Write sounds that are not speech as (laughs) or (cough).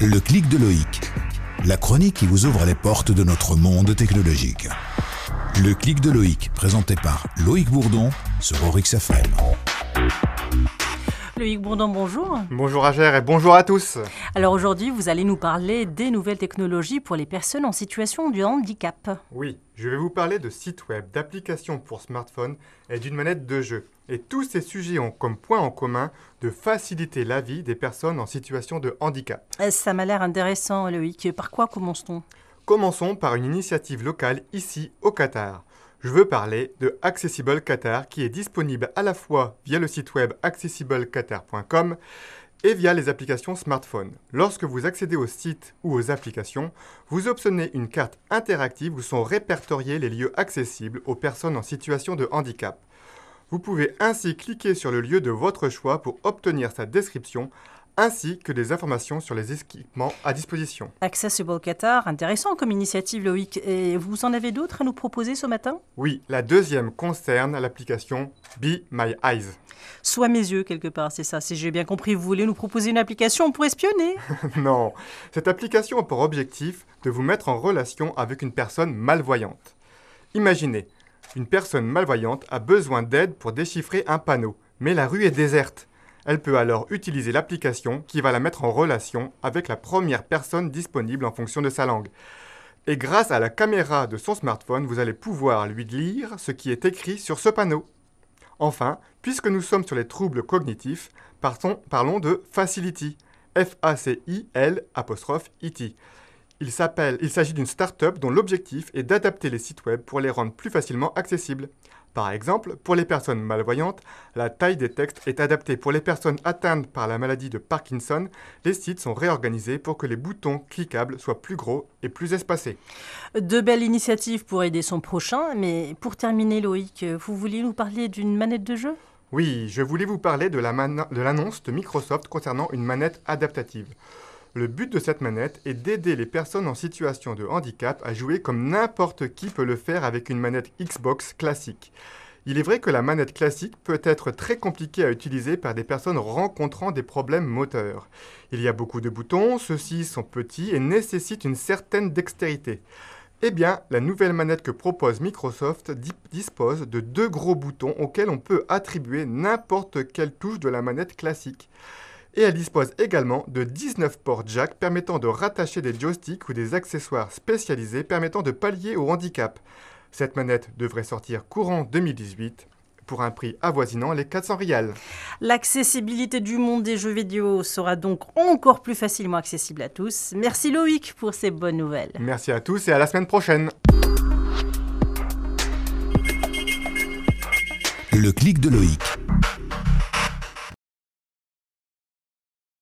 Le clic de Loïc. La chronique qui vous ouvre les portes de notre monde technologique. Le clic de Loïc, présenté par Loïc Bourdon sur Orix FM. Loïc Bourdon, bonjour. Bonjour Agère et bonjour à tous. Alors aujourd'hui, vous allez nous parler des nouvelles technologies pour les personnes en situation de handicap. Oui, je vais vous parler de sites web, d'applications pour smartphone et d'une manette de jeu. Et tous ces sujets ont comme point en commun de faciliter la vie des personnes en situation de handicap. Euh, Ça m'a l'air intéressant, Loïc. Par quoi commence-t-on? Commençons par une initiative locale ici au Qatar. Je veux parler de Accessible Qatar qui est disponible à la fois via le site web accessibleqatar.com et via les applications smartphone. Lorsque vous accédez au site ou aux applications, vous obtenez une carte interactive où sont répertoriés les lieux accessibles aux personnes en situation de handicap. Vous pouvez ainsi cliquer sur le lieu de votre choix pour obtenir sa description ainsi que des informations sur les équipements à disposition. Accessible Qatar, intéressant comme initiative, Loïc. Et vous en avez d'autres à nous proposer ce matin? Oui, la deuxième concerne l'application Be My Eyes. Soit mes yeux, quelque part, c'est ça. Si j'ai bien compris, vous voulez nous proposer une application pour espionner? (laughs) Non, cette application a pour objectif de vous mettre en relation avec une personne malvoyante. Imaginez, une personne malvoyante a besoin d'aide pour déchiffrer un panneau, mais la rue est déserte. Elle peut alors utiliser l'application qui va la mettre en relation avec la première personne disponible en fonction de sa langue. Et grâce à la caméra de son smartphone, vous allez pouvoir lui lire ce qui est écrit sur ce panneau. Enfin, puisque nous sommes sur les troubles cognitifs, partons- parlons de Facility. F-A-C-I-L apostrophe I-T. Il il s'agit d'une start-up dont l'objectif est d'adapter les sites web pour les rendre plus facilement accessibles. Par exemple, pour les personnes malvoyantes, la taille des textes est adaptée. Pour les personnes atteintes par la maladie de Parkinson, les sites sont réorganisés pour que les boutons cliquables soient plus gros et plus espacés. De belles initiatives pour aider son prochain. Mais pour terminer, Loïc, vous vouliez nous parler d'une manette de jeu? Oui, je voulais vous parler de la mana- de l'annonce de Microsoft concernant une manette adaptative. Le but de cette manette est d'aider les personnes en situation de handicap à jouer comme n'importe qui peut le faire avec une manette Xbox classique. Il est vrai que la manette classique peut être très compliquée à utiliser par des personnes rencontrant des problèmes moteurs. Il y a beaucoup de boutons, ceux-ci sont petits et nécessitent une certaine dextérité. Eh bien, la nouvelle manette que propose Microsoft di- dispose de deux gros boutons auxquels on peut attribuer n'importe quelle touche de la manette classique. Et elle dispose également de 19 ports jack permettant de rattacher des joysticks ou des accessoires spécialisés permettant de pallier au handicap. Cette manette devrait sortir courant 2018 pour un prix avoisinant les 400 rials. L'accessibilité du monde des jeux vidéo sera donc encore plus facilement accessible à tous. Merci Loïc pour ces bonnes nouvelles. Merci à tous et à la semaine prochaine. Le clic de Loïc.